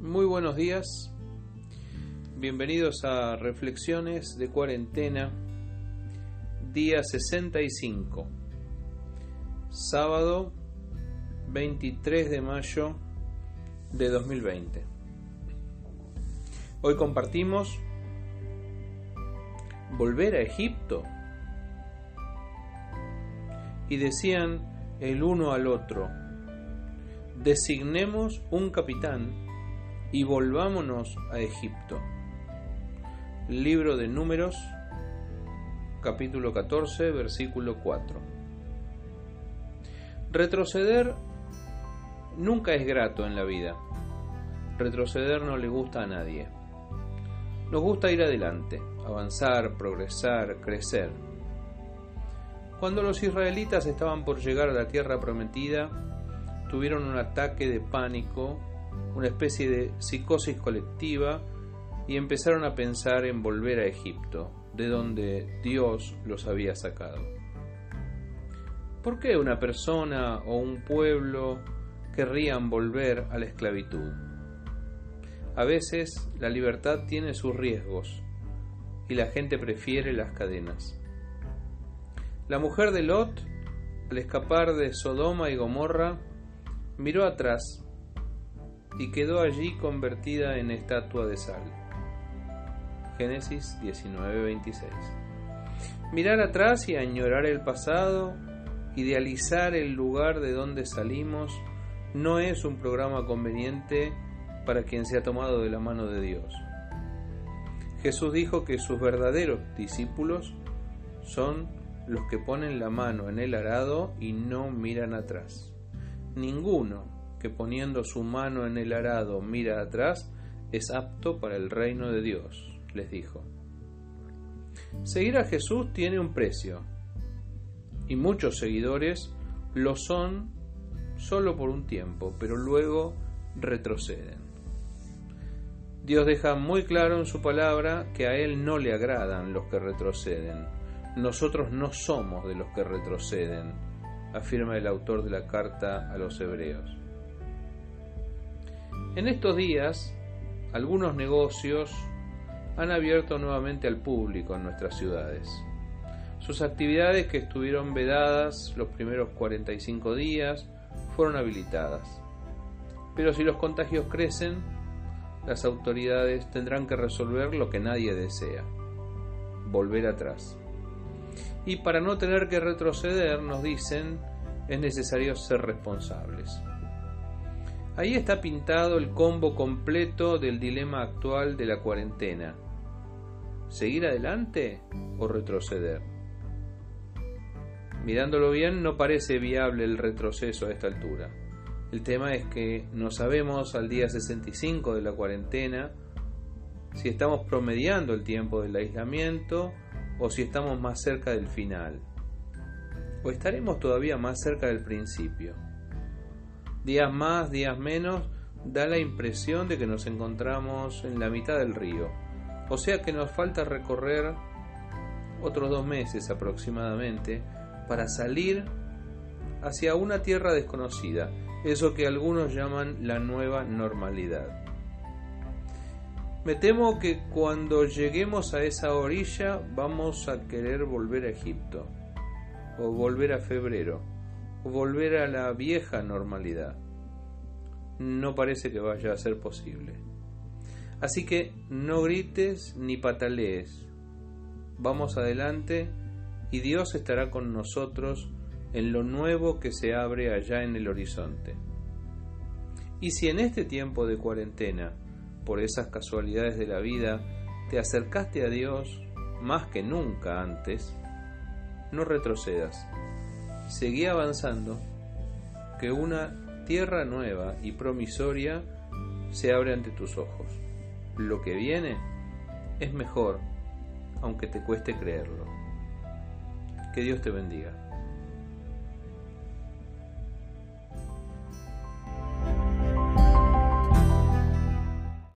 Muy buenos días, bienvenidos a Reflexiones de Cuarentena, día 65, sábado 23 de mayo de 2020. Hoy compartimos volver a Egipto. Y decían el uno al otro, designemos un capitán y volvámonos a Egipto. Libro de Números, capítulo 14, versículo 4. Retroceder nunca es grato en la vida. Retroceder no le gusta a nadie. Nos gusta ir adelante, avanzar, progresar, crecer. Cuando los israelitas estaban por llegar a la tierra prometida, tuvieron un ataque de pánico, una especie de psicosis colectiva, y empezaron a pensar en volver a Egipto, de donde Dios los había sacado. ¿Por qué una persona o un pueblo querrían volver a la esclavitud? A veces la libertad tiene sus riesgos y la gente prefiere las cadenas. La mujer de Lot, al escapar de Sodoma y Gomorra, miró atrás y quedó allí convertida en estatua de sal. Génesis 19:26. Mirar atrás y añorar el pasado, idealizar el lugar de donde salimos, no es un programa conveniente para quien se ha tomado de la mano de Dios. Jesús dijo que sus verdaderos discípulos son los que ponen la mano en el arado y no miran atrás. Ninguno que poniendo su mano en el arado mira atrás es apto para el reino de Dios, les dijo. Seguir a Jesús tiene un precio y muchos seguidores lo son solo por un tiempo, pero luego retroceden. Dios deja muy claro en su palabra que a Él no le agradan los que retroceden. Nosotros no somos de los que retroceden, afirma el autor de la carta a los hebreos. En estos días, algunos negocios han abierto nuevamente al público en nuestras ciudades. Sus actividades que estuvieron vedadas los primeros 45 días fueron habilitadas. Pero si los contagios crecen, las autoridades tendrán que resolver lo que nadie desea, volver atrás. Y para no tener que retroceder, nos dicen, es necesario ser responsables. Ahí está pintado el combo completo del dilema actual de la cuarentena. ¿Seguir adelante o retroceder? Mirándolo bien, no parece viable el retroceso a esta altura. El tema es que no sabemos al día 65 de la cuarentena si estamos promediando el tiempo del aislamiento o si estamos más cerca del final. O estaremos todavía más cerca del principio. Días más, días menos, da la impresión de que nos encontramos en la mitad del río. O sea que nos falta recorrer otros dos meses aproximadamente para salir hacia una tierra desconocida eso que algunos llaman la nueva normalidad. Me temo que cuando lleguemos a esa orilla vamos a querer volver a Egipto, o volver a febrero, o volver a la vieja normalidad. No parece que vaya a ser posible. Así que no grites ni patalees. Vamos adelante y Dios estará con nosotros en lo nuevo que se abre allá en el horizonte. Y si en este tiempo de cuarentena, por esas casualidades de la vida, te acercaste a Dios más que nunca antes, no retrocedas. Seguí avanzando, que una tierra nueva y promisoria se abre ante tus ojos. Lo que viene es mejor, aunque te cueste creerlo. Que Dios te bendiga.